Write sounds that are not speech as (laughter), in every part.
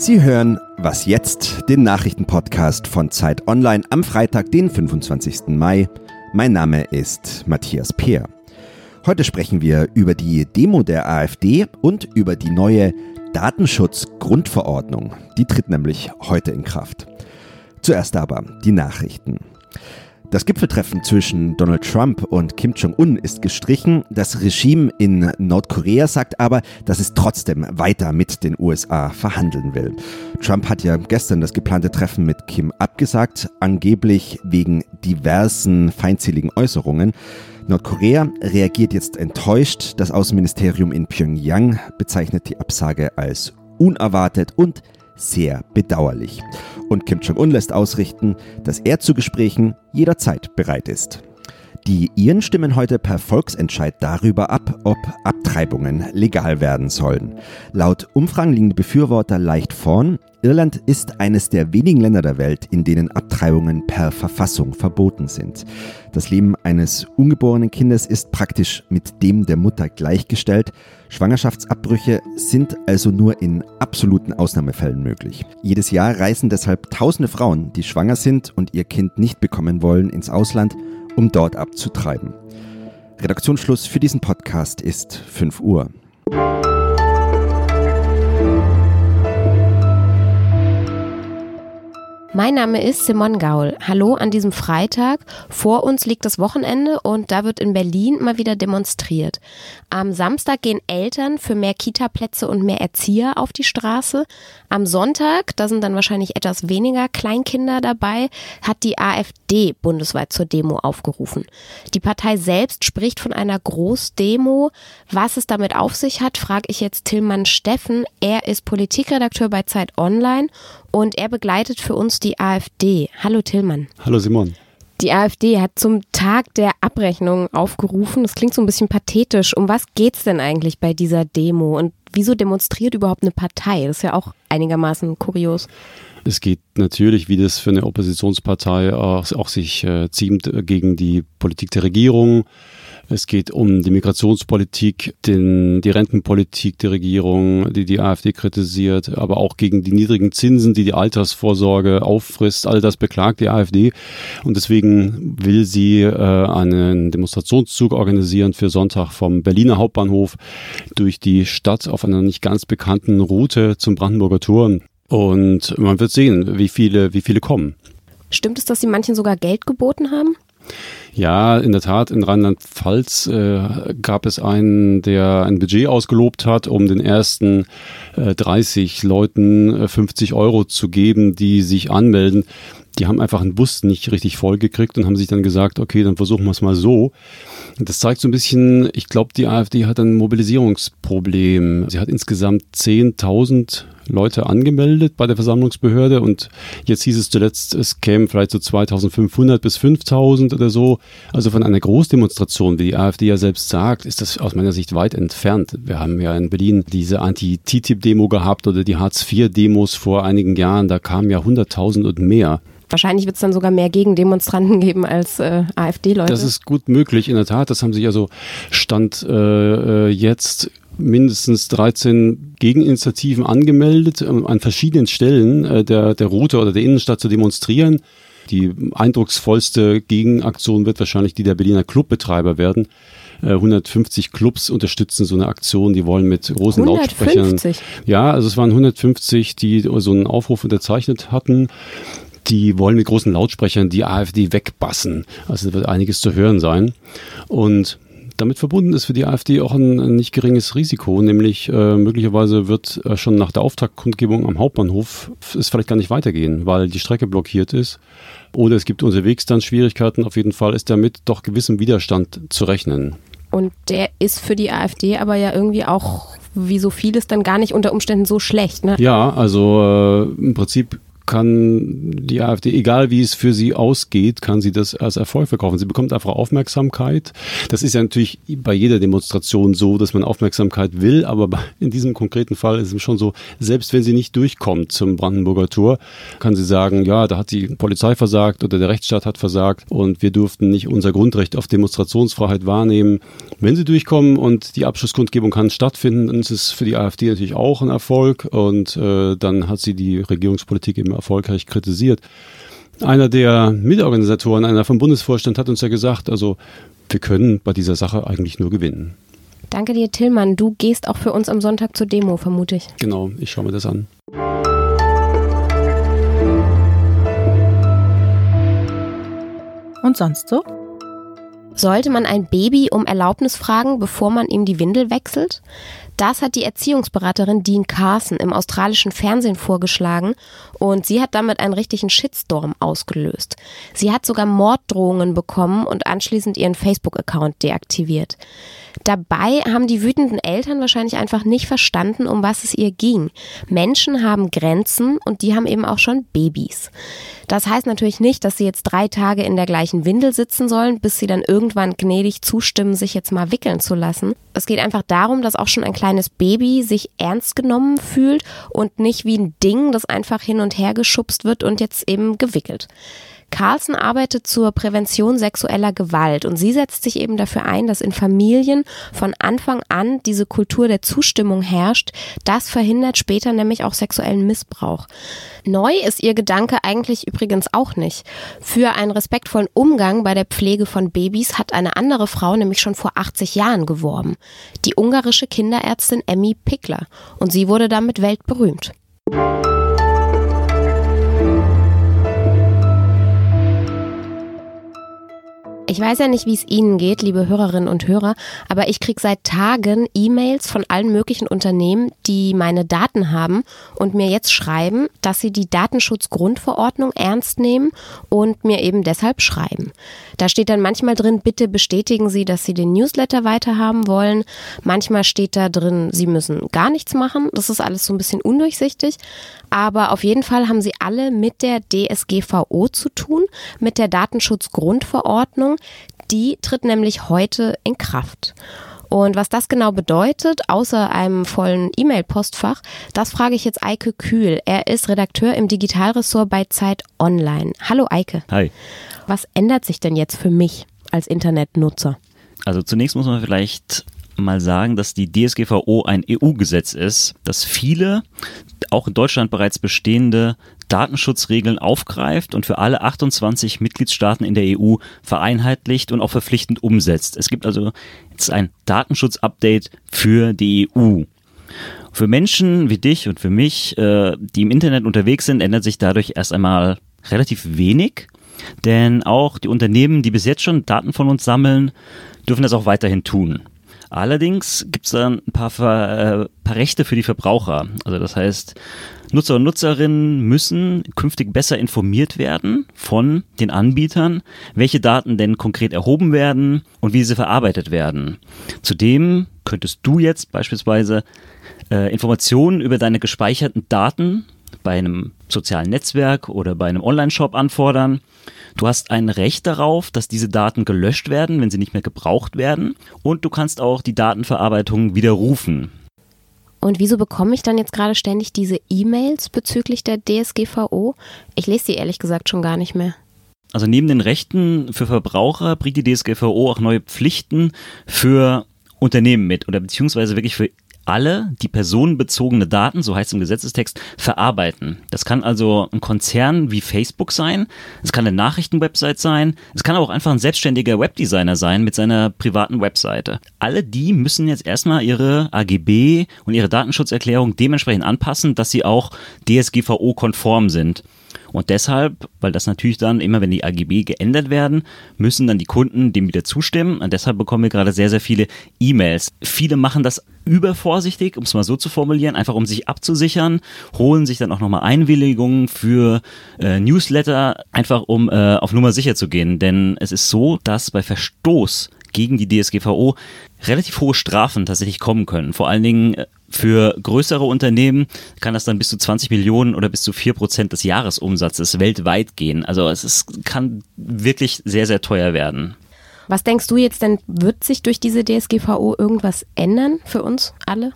Sie hören Was jetzt, den Nachrichtenpodcast von Zeit Online am Freitag, den 25. Mai. Mein Name ist Matthias Peer. Heute sprechen wir über die Demo der AfD und über die neue Datenschutzgrundverordnung. Die tritt nämlich heute in Kraft. Zuerst aber die Nachrichten. Das Gipfeltreffen zwischen Donald Trump und Kim Jong-un ist gestrichen. Das Regime in Nordkorea sagt aber, dass es trotzdem weiter mit den USA verhandeln will. Trump hat ja gestern das geplante Treffen mit Kim abgesagt, angeblich wegen diversen feindseligen Äußerungen. Nordkorea reagiert jetzt enttäuscht. Das Außenministerium in Pyongyang bezeichnet die Absage als unerwartet und sehr bedauerlich. Und Kim Jong-un lässt ausrichten, dass er zu Gesprächen jederzeit bereit ist. Die Iren stimmen heute per Volksentscheid darüber ab, ob Abtreibungen legal werden sollen. Laut Umfragen liegen die Befürworter leicht vorn. Irland ist eines der wenigen Länder der Welt, in denen Abtreibungen per Verfassung verboten sind. Das Leben eines ungeborenen Kindes ist praktisch mit dem der Mutter gleichgestellt. Schwangerschaftsabbrüche sind also nur in absoluten Ausnahmefällen möglich. Jedes Jahr reisen deshalb tausende Frauen, die schwanger sind und ihr Kind nicht bekommen wollen, ins Ausland um dort abzutreiben. Redaktionsschluss für diesen Podcast ist 5 Uhr. Mein Name ist Simon Gaul. Hallo an diesem Freitag. Vor uns liegt das Wochenende und da wird in Berlin mal wieder demonstriert. Am Samstag gehen Eltern für mehr Kita-Plätze und mehr Erzieher auf die Straße. Am Sonntag, da sind dann wahrscheinlich etwas weniger Kleinkinder dabei, hat die AfD bundesweit zur Demo aufgerufen. Die Partei selbst spricht von einer Großdemo. Was es damit auf sich hat, frage ich jetzt Tillmann Steffen. Er ist Politikredakteur bei Zeit Online und er begleitet für uns die AfD. Hallo Tillmann. Hallo Simon. Die AfD hat zum Tag der Abrechnung aufgerufen. Das klingt so ein bisschen pathetisch. Um was geht's denn eigentlich bei dieser Demo und wieso demonstriert überhaupt eine Partei? Das ist ja auch einigermaßen kurios. Es geht natürlich, wie das für eine Oppositionspartei auch, auch sich äh, ziemt, gegen die Politik der Regierung es geht um die Migrationspolitik, den, die Rentenpolitik der Regierung, die die AfD kritisiert, aber auch gegen die niedrigen Zinsen, die die Altersvorsorge auffrisst. All das beklagt die AfD. Und deswegen will sie äh, einen Demonstrationszug organisieren für Sonntag vom Berliner Hauptbahnhof durch die Stadt auf einer nicht ganz bekannten Route zum Brandenburger Tor. Und man wird sehen, wie viele, wie viele kommen. Stimmt es, dass sie manchen sogar Geld geboten haben? Ja, in der Tat, in Rheinland-Pfalz äh, gab es einen, der ein Budget ausgelobt hat, um den ersten äh, 30 Leuten äh, 50 Euro zu geben, die sich anmelden. Die haben einfach einen Bus nicht richtig vollgekriegt und haben sich dann gesagt, okay, dann versuchen wir es mal so. Das zeigt so ein bisschen, ich glaube, die AfD hat ein Mobilisierungsproblem. Sie hat insgesamt 10.000 Leute angemeldet bei der Versammlungsbehörde und jetzt hieß es zuletzt, es kämen vielleicht so 2500 bis 5000 oder so. Also von einer Großdemonstration, wie die AfD ja selbst sagt, ist das aus meiner Sicht weit entfernt. Wir haben ja in Berlin diese Anti-TTIP-Demo gehabt oder die Hartz-IV-Demos vor einigen Jahren, da kamen ja 100.000 und mehr. Wahrscheinlich wird es dann sogar mehr Gegendemonstranten (laughs) geben als äh, AfD-Leute. Das ist gut möglich, in der Tat. Das haben sich also Stand äh, äh jetzt mindestens 13 Gegeninitiativen angemeldet, ähm, an verschiedenen Stellen äh, der, der Route oder der Innenstadt zu demonstrieren. Die eindrucksvollste Gegenaktion wird wahrscheinlich die der Berliner Clubbetreiber werden. 150 äh, Clubs unterstützen so eine Aktion, die wollen mit großen 150. Lautsprechern. Ja, also es waren 150, die so einen Aufruf unterzeichnet hatten die wollen mit großen Lautsprechern die AfD wegbassen. Also da wird einiges zu hören sein. Und damit verbunden ist für die AfD auch ein, ein nicht geringes Risiko, nämlich äh, möglicherweise wird äh, schon nach der Auftaktkundgebung am Hauptbahnhof es vielleicht gar nicht weitergehen, weil die Strecke blockiert ist. Oder es gibt unterwegs dann Schwierigkeiten. Auf jeden Fall ist damit doch gewissem Widerstand zu rechnen. Und der ist für die AfD aber ja irgendwie auch, wie so vieles, dann gar nicht unter Umständen so schlecht. Ne? Ja, also äh, im Prinzip kann die AfD, egal wie es für sie ausgeht, kann sie das als Erfolg verkaufen. Sie bekommt einfach Aufmerksamkeit. Das ist ja natürlich bei jeder Demonstration so, dass man Aufmerksamkeit will, aber in diesem konkreten Fall ist es schon so, selbst wenn sie nicht durchkommt zum Brandenburger Tor, kann sie sagen, ja, da hat die Polizei versagt oder der Rechtsstaat hat versagt und wir durften nicht unser Grundrecht auf Demonstrationsfreiheit wahrnehmen. Wenn sie durchkommen und die Abschlusskundgebung kann stattfinden, dann ist es für die AfD natürlich auch ein Erfolg und äh, dann hat sie die Regierungspolitik eben erfolgreich kritisiert. Einer der Mitorganisatoren, einer vom Bundesvorstand hat uns ja gesagt, also wir können bei dieser Sache eigentlich nur gewinnen. Danke dir, Tillmann. Du gehst auch für uns am Sonntag zur Demo, vermute ich. Genau, ich schaue mir das an. Und sonst so? Sollte man ein Baby um Erlaubnis fragen, bevor man ihm die Windel wechselt? Das hat die Erziehungsberaterin Dean Carson im australischen Fernsehen vorgeschlagen und sie hat damit einen richtigen Shitstorm ausgelöst. Sie hat sogar Morddrohungen bekommen und anschließend ihren Facebook-Account deaktiviert. Dabei haben die wütenden Eltern wahrscheinlich einfach nicht verstanden, um was es ihr ging. Menschen haben Grenzen und die haben eben auch schon Babys. Das heißt natürlich nicht, dass sie jetzt drei Tage in der gleichen Windel sitzen sollen, bis sie dann irgendwann gnädig zustimmen, sich jetzt mal wickeln zu lassen. Es geht einfach darum, dass auch schon ein kleines Baby sich ernst genommen fühlt und nicht wie ein Ding, das einfach hin und her geschubst wird und jetzt eben gewickelt. Carlson arbeitet zur Prävention sexueller Gewalt und sie setzt sich eben dafür ein, dass in Familien von Anfang an diese Kultur der Zustimmung herrscht. Das verhindert später nämlich auch sexuellen Missbrauch. Neu ist ihr Gedanke eigentlich übrigens auch nicht. Für einen respektvollen Umgang bei der Pflege von Babys hat eine andere Frau nämlich schon vor 80 Jahren geworben. Die ungarische Kinderärztin Emmy Pickler. Und sie wurde damit weltberühmt. Ich weiß ja nicht, wie es Ihnen geht, liebe Hörerinnen und Hörer, aber ich kriege seit Tagen E-Mails von allen möglichen Unternehmen, die meine Daten haben und mir jetzt schreiben, dass sie die Datenschutzgrundverordnung ernst nehmen und mir eben deshalb schreiben. Da steht dann manchmal drin, bitte bestätigen Sie, dass Sie den Newsletter weiterhaben wollen. Manchmal steht da drin, Sie müssen gar nichts machen. Das ist alles so ein bisschen undurchsichtig. Aber auf jeden Fall haben sie alle mit der DSGVO zu tun, mit der Datenschutzgrundverordnung. Die tritt nämlich heute in Kraft. Und was das genau bedeutet, außer einem vollen E-Mail-Postfach, das frage ich jetzt Eike Kühl. Er ist Redakteur im Digitalressort bei Zeit Online. Hallo Eike. Hi. Was ändert sich denn jetzt für mich als Internetnutzer? Also zunächst muss man vielleicht mal sagen, dass die DSGVO ein EU-Gesetz ist, das viele, auch in Deutschland bereits bestehende Datenschutzregeln aufgreift und für alle 28 Mitgliedstaaten in der EU vereinheitlicht und auch verpflichtend umsetzt. Es gibt also jetzt ein Datenschutz-Update für die EU. Für Menschen wie dich und für mich, äh, die im Internet unterwegs sind, ändert sich dadurch erst einmal relativ wenig. Denn auch die Unternehmen, die bis jetzt schon Daten von uns sammeln, dürfen das auch weiterhin tun. Allerdings gibt es dann ein paar, äh, paar Rechte für die Verbraucher. Also das heißt, Nutzer und Nutzerinnen müssen künftig besser informiert werden von den Anbietern, welche Daten denn konkret erhoben werden und wie sie verarbeitet werden. Zudem könntest du jetzt beispielsweise äh, Informationen über deine gespeicherten Daten bei einem sozialen Netzwerk oder bei einem Online-Shop anfordern. Du hast ein Recht darauf, dass diese Daten gelöscht werden, wenn sie nicht mehr gebraucht werden. Und du kannst auch die Datenverarbeitung widerrufen. Und wieso bekomme ich dann jetzt gerade ständig diese E-Mails bezüglich der DSGVO? Ich lese sie ehrlich gesagt schon gar nicht mehr. Also neben den Rechten für Verbraucher bringt die DSGVO auch neue Pflichten für Unternehmen mit oder beziehungsweise wirklich für alle, die personenbezogene Daten, so heißt es im Gesetzestext, verarbeiten. Das kann also ein Konzern wie Facebook sein, es kann eine Nachrichtenwebsite sein, es kann auch einfach ein selbstständiger Webdesigner sein mit seiner privaten Webseite. Alle die müssen jetzt erstmal ihre AGB und ihre Datenschutzerklärung dementsprechend anpassen, dass sie auch DSGVO-konform sind. Und deshalb, weil das natürlich dann immer, wenn die AGB geändert werden, müssen dann die Kunden dem wieder zustimmen. Und deshalb bekommen wir gerade sehr, sehr viele E-Mails. Viele machen das übervorsichtig, um es mal so zu formulieren, einfach um sich abzusichern, holen sich dann auch nochmal Einwilligungen für äh, Newsletter, einfach um äh, auf Nummer sicher zu gehen. Denn es ist so, dass bei Verstoß gegen die DSGVO relativ hohe Strafen tatsächlich kommen können. Vor allen Dingen äh, für größere Unternehmen kann das dann bis zu 20 Millionen oder bis zu 4 Prozent des Jahresumsatzes weltweit gehen. Also es ist, kann wirklich sehr, sehr teuer werden. Was denkst du jetzt denn, wird sich durch diese DSGVO irgendwas ändern für uns alle?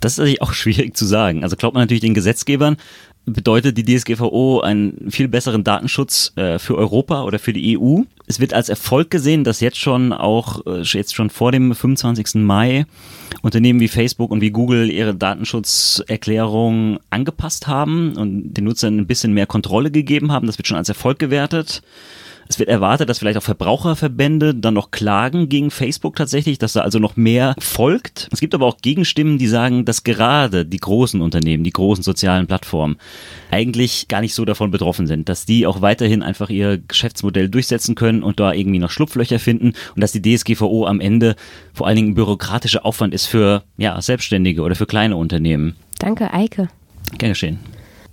Das ist natürlich auch (laughs) schwierig zu sagen. Also glaubt man natürlich den Gesetzgebern, bedeutet die DSGVO einen viel besseren Datenschutz äh, für Europa oder für die EU. Es wird als Erfolg gesehen, dass jetzt schon auch äh, jetzt schon vor dem 25. Mai Unternehmen wie Facebook und wie Google ihre Datenschutzerklärung angepasst haben und den Nutzern ein bisschen mehr Kontrolle gegeben haben. Das wird schon als Erfolg gewertet. Es wird erwartet, dass vielleicht auch Verbraucherverbände dann noch klagen gegen Facebook tatsächlich, dass da also noch mehr folgt. Es gibt aber auch Gegenstimmen, die sagen, dass gerade die großen Unternehmen, die großen sozialen Plattformen eigentlich gar nicht so davon betroffen sind, dass die auch weiterhin einfach ihr Geschäftsmodell durchsetzen können und da irgendwie noch Schlupflöcher finden und dass die DSGVO am Ende vor allen Dingen ein bürokratischer Aufwand ist für ja, Selbstständige oder für kleine Unternehmen. Danke, Eike. Gern geschehen.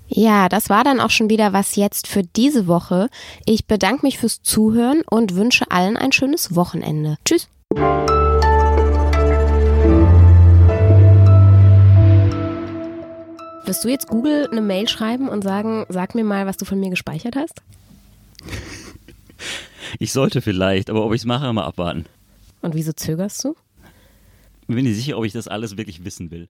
Ja, das war dann auch schon wieder was jetzt für diese Woche. Ich bedanke mich fürs Zuhören und wünsche allen ein schönes Wochenende. Tschüss. Wirst du jetzt Google eine Mail schreiben und sagen, sag mir mal, was du von mir gespeichert hast? (laughs) Ich sollte vielleicht, aber ob ich es mache, mal abwarten. Und wieso zögerst du? Bin nicht sicher, ob ich das alles wirklich wissen will.